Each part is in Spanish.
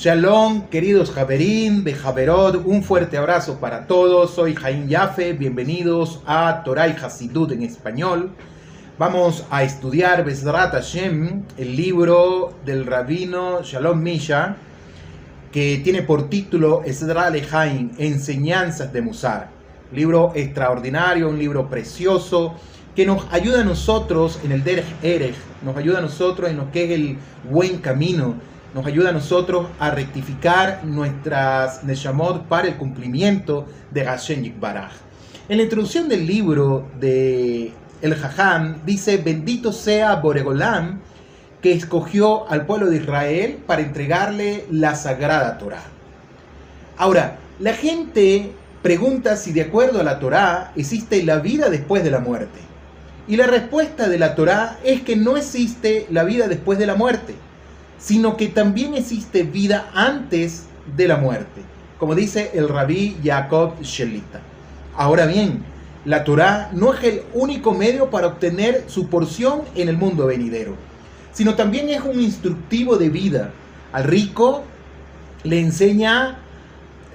Shalom, queridos Javerín, de Javerot, un fuerte abrazo para todos. Soy Jaim Yafe, bienvenidos a Torah y Hasidut en español. Vamos a estudiar Bezrat Hashem, el libro del rabino Shalom Misha, que tiene por título Esdra Lehaim, Enseñanzas de Musar. Libro extraordinario, un libro precioso que nos ayuda a nosotros en el Derech Erech, nos ayuda a nosotros en lo que es el buen camino nos ayuda a nosotros a rectificar nuestras Neshamot para el cumplimiento de Hashem Yikbaraj. En la introducción del libro de El Jajam dice, bendito sea Boregolam que escogió al pueblo de Israel para entregarle la sagrada Torah. Ahora, la gente pregunta si de acuerdo a la Torah existe la vida después de la muerte. Y la respuesta de la Torah es que no existe la vida después de la muerte sino que también existe vida antes de la muerte, como dice el rabí Jacob Shelita. Ahora bien, la Torá no es el único medio para obtener su porción en el mundo venidero, sino también es un instructivo de vida. Al rico le enseña,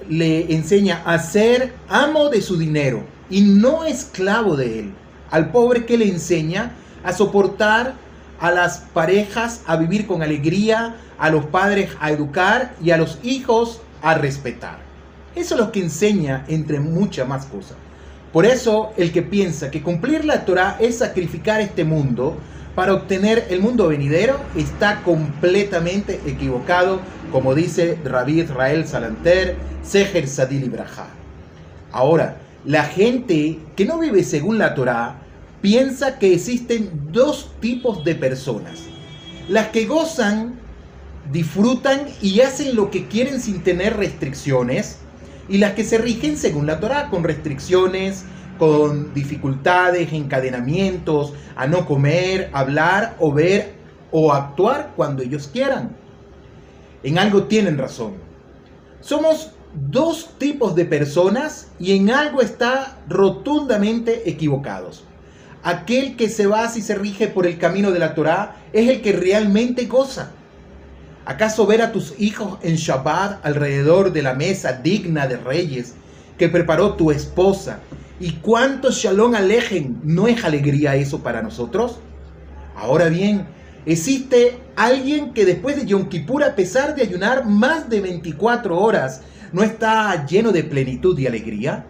le enseña a ser amo de su dinero y no esclavo de él. Al pobre que le enseña a soportar a las parejas a vivir con alegría, a los padres a educar y a los hijos a respetar. Eso es lo que enseña entre muchas más cosas. Por eso el que piensa que cumplir la Torah es sacrificar este mundo para obtener el mundo venidero está completamente equivocado, como dice Rabbi Israel Salanter, Seher Sadil Ibrahá. Ahora, la gente que no vive según la Torah piensa que existen dos tipos de personas. Las que gozan, disfrutan y hacen lo que quieren sin tener restricciones. Y las que se rigen según la Torah, con restricciones, con dificultades, encadenamientos, a no comer, hablar o ver o actuar cuando ellos quieran. En algo tienen razón. Somos dos tipos de personas y en algo está rotundamente equivocados. Aquel que se va y se rige por el camino de la Torá es el que realmente goza. ¿Acaso ver a tus hijos en Shabbat alrededor de la mesa digna de reyes que preparó tu esposa y cuántos shalom alejen no es alegría eso para nosotros? Ahora bien, existe alguien que después de Yom Kippur, a pesar de ayunar más de 24 horas, no está lleno de plenitud y alegría.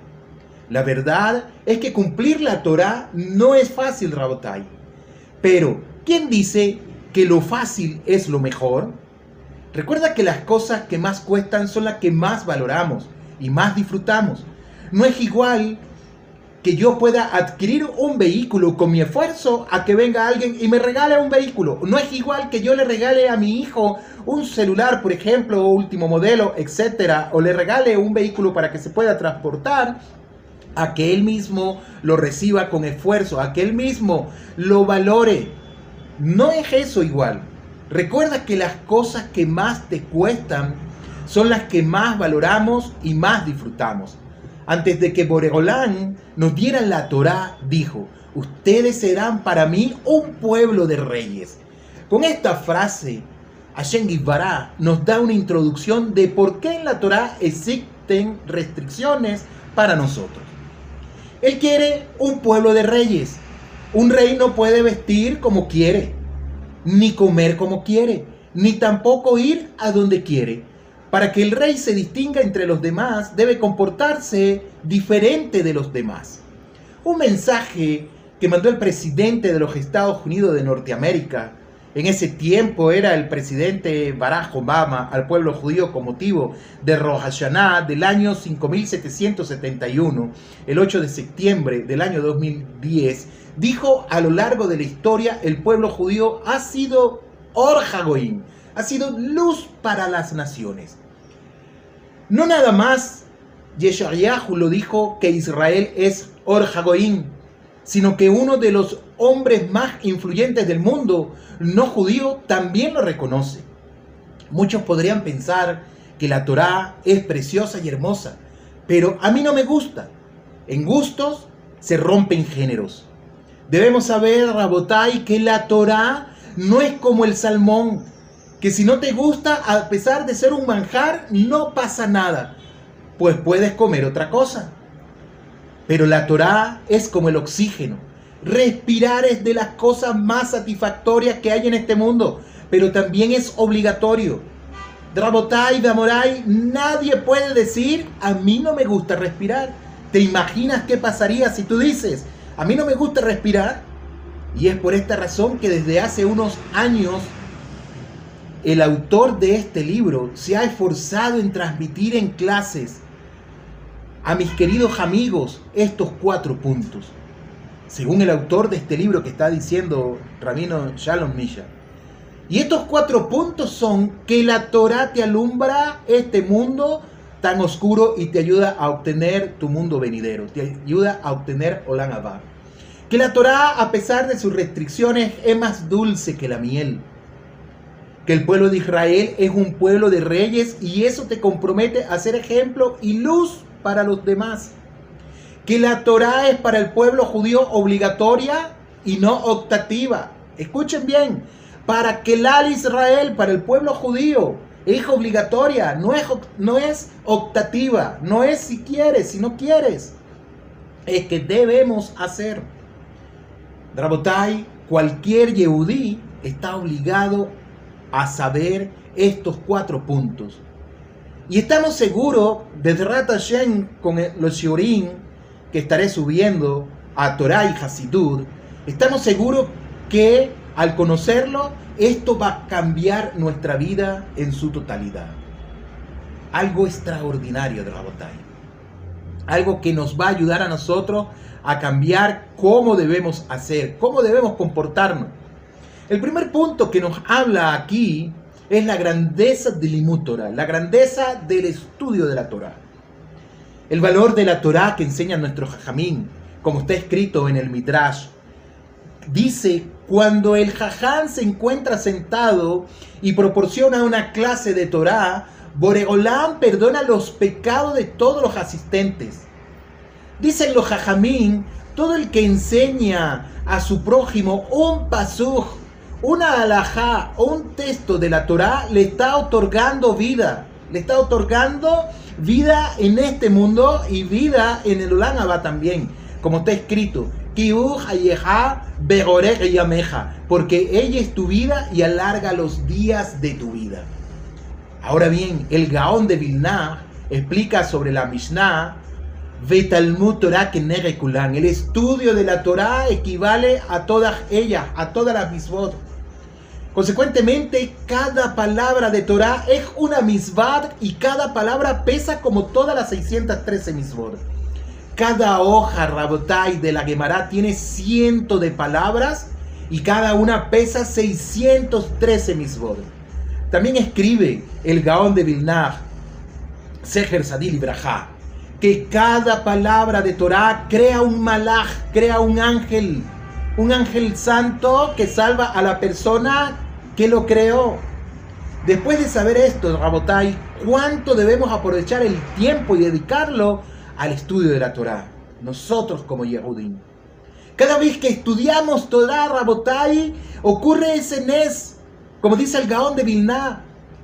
La verdad es que cumplir la Torah no es fácil, Rabotai. Pero, ¿quién dice que lo fácil es lo mejor? Recuerda que las cosas que más cuestan son las que más valoramos y más disfrutamos. No es igual que yo pueda adquirir un vehículo con mi esfuerzo a que venga alguien y me regale un vehículo. No es igual que yo le regale a mi hijo un celular, por ejemplo, último modelo, etcétera, o le regale un vehículo para que se pueda transportar a que él mismo lo reciba con esfuerzo, a que él mismo lo valore. No es eso igual. Recuerda que las cosas que más te cuestan son las que más valoramos y más disfrutamos. Antes de que Boregolán nos diera la Torá, dijo, ustedes serán para mí un pueblo de reyes. Con esta frase, Hashem Gizbará nos da una introducción de por qué en la Torá existen restricciones para nosotros. Él quiere un pueblo de reyes. Un rey no puede vestir como quiere, ni comer como quiere, ni tampoco ir a donde quiere. Para que el rey se distinga entre los demás, debe comportarse diferente de los demás. Un mensaje que mandó el presidente de los Estados Unidos de Norteamérica, en ese tiempo era el presidente Barack Obama al pueblo judío con motivo de Rosh Hashanah del año 5771, el 8 de septiembre del año 2010, dijo a lo largo de la historia el pueblo judío ha sido Or ha sido luz para las naciones. No nada más Yeshayahu lo dijo que Israel es Or sino que uno de los hombres más influyentes del mundo no judío también lo reconoce. Muchos podrían pensar que la Torá es preciosa y hermosa, pero a mí no me gusta. En gustos se rompen géneros. Debemos saber, Rabotai, que la Torah no es como el salmón, que si no te gusta, a pesar de ser un manjar, no pasa nada, pues puedes comer otra cosa. Pero la Torah es como el oxígeno. Respirar es de las cosas más satisfactorias que hay en este mundo, pero también es obligatorio. Drabotai, Damorai, nadie puede decir, a mí no me gusta respirar. ¿Te imaginas qué pasaría si tú dices, a mí no me gusta respirar? Y es por esta razón que desde hace unos años el autor de este libro se ha esforzado en transmitir en clases a mis queridos amigos estos cuatro puntos. Según el autor de este libro que está diciendo Rabino Shalom Misha. Y estos cuatro puntos son que la Torah te alumbra este mundo tan oscuro y te ayuda a obtener tu mundo venidero, te ayuda a obtener Olam Abba. Que la Torah, a pesar de sus restricciones, es más dulce que la miel. Que el pueblo de Israel es un pueblo de reyes y eso te compromete a ser ejemplo y luz para los demás. Que la Torah es para el pueblo judío obligatoria y no optativa. Escuchen bien, para que la Israel, para el pueblo judío, es obligatoria, no es, no es optativa, no es si quieres, si no quieres. Es que debemos hacer. Drabotai, cualquier Yehudí está obligado saber estos cuatro puntos. Y estamos seguros, desde Ratashen con los Shiorim que estaré subiendo a Torah y Hasidud, estamos seguros que al conocerlo, esto va a cambiar nuestra vida en su totalidad. Algo extraordinario de Rabotai. Algo que nos va a ayudar a nosotros a cambiar cómo debemos hacer, cómo debemos comportarnos. El primer punto que nos habla aquí es la grandeza del Torah, la grandeza del estudio de la Torah. El valor de la Torah que enseña nuestro Jajamín, como está escrito en el Midrash, dice, cuando el Jaján se encuentra sentado y proporciona una clase de Torah, Boregolán perdona los pecados de todos los asistentes. Dicen los jajamín, todo el que enseña a su prójimo un pasuj, una alajá o un texto de la Torá, le está otorgando vida. Le está otorgando vida en este mundo y vida en el Ulanaba también. Como está escrito, porque ella es tu vida y alarga los días de tu vida. Ahora bien, el Gaón de Vilna explica sobre la Mishnah. El estudio de la Torah equivale a todas ellas, a todas las misbot. Consecuentemente, cada palabra de Torah es una misbad y cada palabra pesa como todas las 613 misbot. Cada hoja Rabotai de la Gemara tiene ciento de palabras y cada una pesa 613 misbot. También escribe el Gaón de Vilna, Seher Sadil y que cada palabra de Torah crea un malaj, crea un ángel, un ángel santo que salva a la persona que lo creó. Después de saber esto, Rabotai, ¿cuánto debemos aprovechar el tiempo y dedicarlo al estudio de la Torah? Nosotros como Yehudim. Cada vez que estudiamos Torah, Rabotai, ocurre ese Nes, como dice el Gaón de Vilna.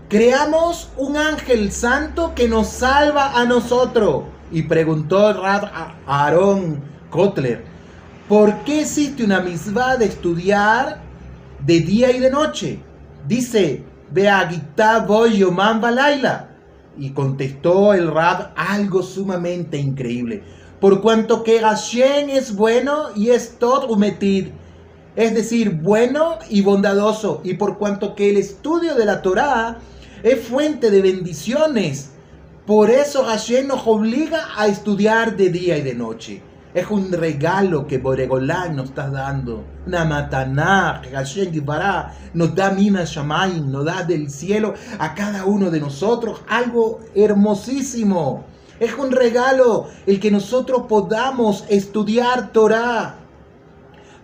Creamos un ángel santo que nos salva a nosotros y preguntó Rad Aaron Kotler, ¿por qué existe una misma de estudiar de día y de noche? Dice, Beagita voy Yoman Balaila. Y contestó el Rab algo sumamente increíble. Por cuanto que Hashem es bueno y es todo umetid, es decir, bueno y bondadoso. Y por cuanto que el estudio de la Torah es fuente de bendiciones por eso Hashem nos obliga a estudiar de día y de noche. Es un regalo que Boregolán nos está dando. Una mataná Hashem nos da Mina Shamayim, nos da del cielo a cada uno de nosotros. Algo hermosísimo. Es un regalo el que nosotros podamos estudiar Torah.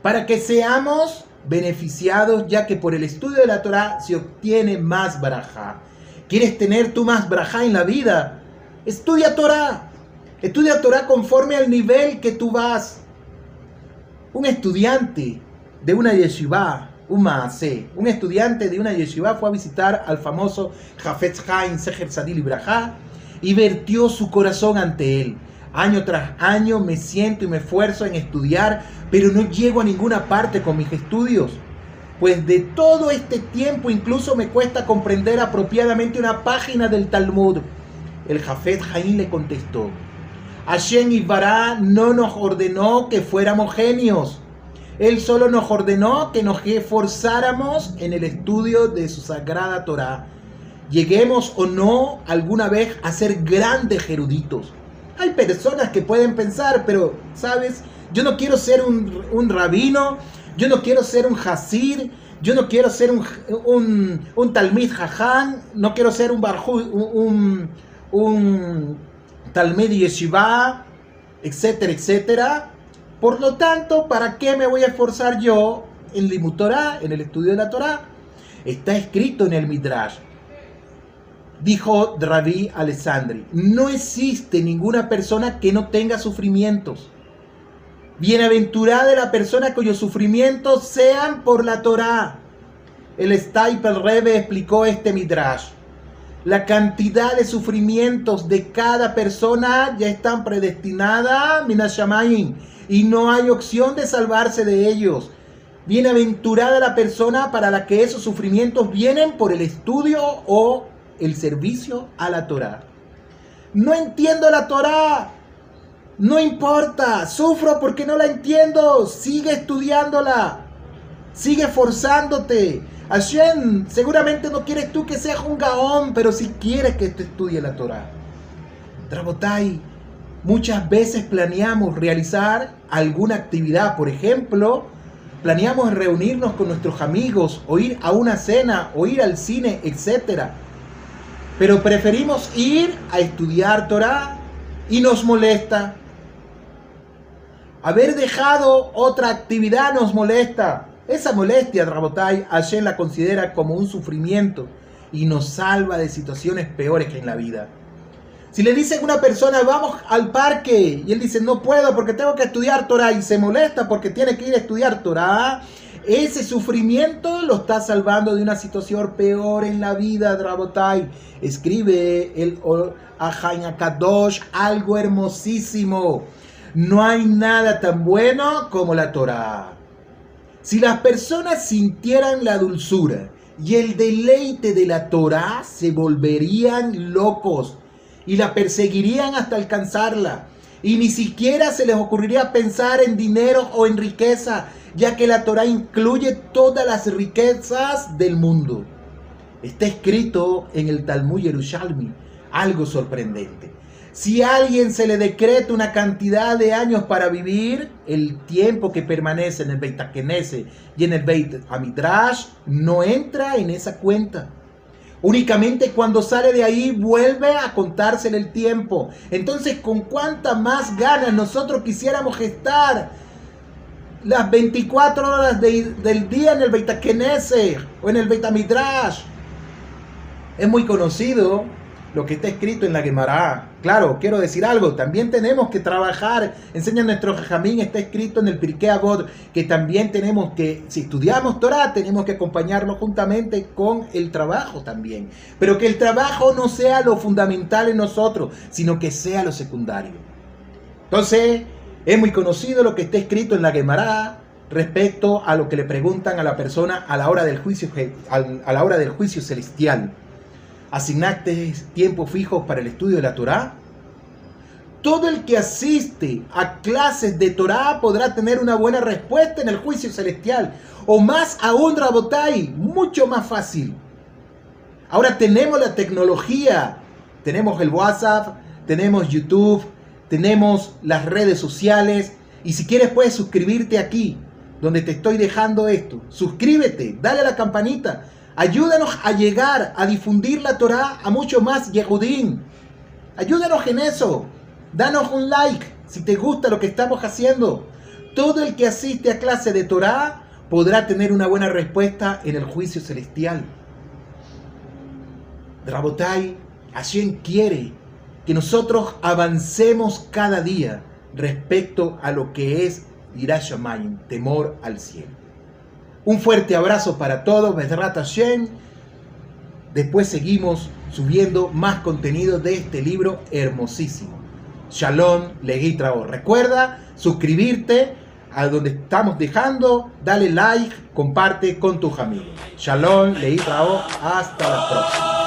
Para que seamos beneficiados, ya que por el estudio de la Torah se obtiene más barajá. ¿Quieres tener tú más braja en la vida? Estudia Torah. Estudia Torah conforme al nivel que tú vas. Un estudiante de una yeshiva, un maase, un estudiante de una yeshiva fue a visitar al famoso Jafetz Haim Seher Sadil Ibrahá y vertió su corazón ante él. Año tras año me siento y me esfuerzo en estudiar, pero no llego a ninguna parte con mis estudios. Pues de todo este tiempo incluso me cuesta comprender apropiadamente una página del Talmud. El Jafet Jaín le contestó, Hashem Ibará no nos ordenó que fuéramos genios. Él solo nos ordenó que nos esforzáramos en el estudio de su sagrada Torah. Lleguemos o no alguna vez a ser grandes eruditos. Hay personas que pueden pensar, pero, ¿sabes? Yo no quiero ser un, un rabino, yo no quiero ser un Hasid, yo no quiero ser un, un, un Talmid Jaján, no quiero ser un, barju, un, un Talmid Yeshiva, etcétera, etcétera. Por lo tanto, ¿para qué me voy a esforzar yo en Torah, en el estudio de la Torah? Está escrito en el Midrash. Dijo Rabbi Alessandri, no existe ninguna persona que no tenga sufrimientos. Bienaventurada la persona cuyos sufrimientos sean por la Torah. El Staipel Rebe explicó este Midrash. La cantidad de sufrimientos de cada persona ya están predestinadas, Minashamayim, y no hay opción de salvarse de ellos. Bienaventurada la persona para la que esos sufrimientos vienen por el estudio o el servicio a la Torah. No entiendo la Torah. No importa, sufro porque no la entiendo. Sigue estudiándola. Sigue forzándote. Hashem, seguramente no quieres tú que seas un gaón, pero si quieres que tú estudie la Torah. Drabotai, muchas veces planeamos realizar alguna actividad, por ejemplo, planeamos reunirnos con nuestros amigos, o ir a una cena, o ir al cine, etc. Pero preferimos ir a estudiar Torah y nos molesta. Haber dejado otra actividad nos molesta. Esa molestia, Rabotai, Hashem la considera como un sufrimiento y nos salva de situaciones peores que en la vida. Si le dicen a una persona, vamos al parque, y él dice, no puedo porque tengo que estudiar Torah, y se molesta porque tiene que ir a estudiar Torah, ese sufrimiento lo está salvando de una situación peor en la vida, Drabotai. Escribe el Ahain Kadosh algo hermosísimo. No hay nada tan bueno como la Torah. Si las personas sintieran la dulzura y el deleite de la Torah, se volverían locos y la perseguirían hasta alcanzarla. Y ni siquiera se les ocurriría pensar en dinero o en riqueza, ya que la Torah incluye todas las riquezas del mundo. Está escrito en el Talmud Yerushalmi algo sorprendente. Si a alguien se le decreta una cantidad de años para vivir, el tiempo que permanece en el Beit Akenese y en el Beit Amidrash no entra en esa cuenta. Únicamente cuando sale de ahí vuelve a contársele el tiempo. Entonces, ¿con cuánta más ganas nosotros quisiéramos gestar las 24 horas del día en el Beit Akenese o en el Beit Amidrash? Es muy conocido lo que está escrito en la Gemara. Claro, quiero decir algo, también tenemos que trabajar, enseña nuestro Jamín, está escrito en el Pirkei Avot, que también tenemos que, si estudiamos Torah, tenemos que acompañarlo juntamente con el trabajo también. Pero que el trabajo no sea lo fundamental en nosotros, sino que sea lo secundario. Entonces, es muy conocido lo que está escrito en la Gemara respecto a lo que le preguntan a la persona a la hora del juicio, a la hora del juicio celestial asignaste tiempos fijos para el estudio de la Torá. Todo el que asiste a clases de Torá podrá tener una buena respuesta en el juicio celestial. O más aún, Rabotai, mucho más fácil. Ahora tenemos la tecnología, tenemos el WhatsApp, tenemos YouTube, tenemos las redes sociales. Y si quieres puedes suscribirte aquí, donde te estoy dejando esto. Suscríbete, dale a la campanita Ayúdanos a llegar a difundir la Torah a mucho más Yehudim. Ayúdanos en eso. Danos un like si te gusta lo que estamos haciendo. Todo el que asiste a clase de Torah podrá tener una buena respuesta en el juicio celestial. Rabotai, Hashem quiere que nosotros avancemos cada día respecto a lo que es Irashamayim, temor al cielo. Un fuerte abrazo para todos, Bezrat Hashem. Después seguimos subiendo más contenido de este libro hermosísimo. Shalom, Legitrao. Recuerda suscribirte a donde estamos dejando, dale like, comparte con tus amigos. Shalom, Legitrao. Hasta la próxima.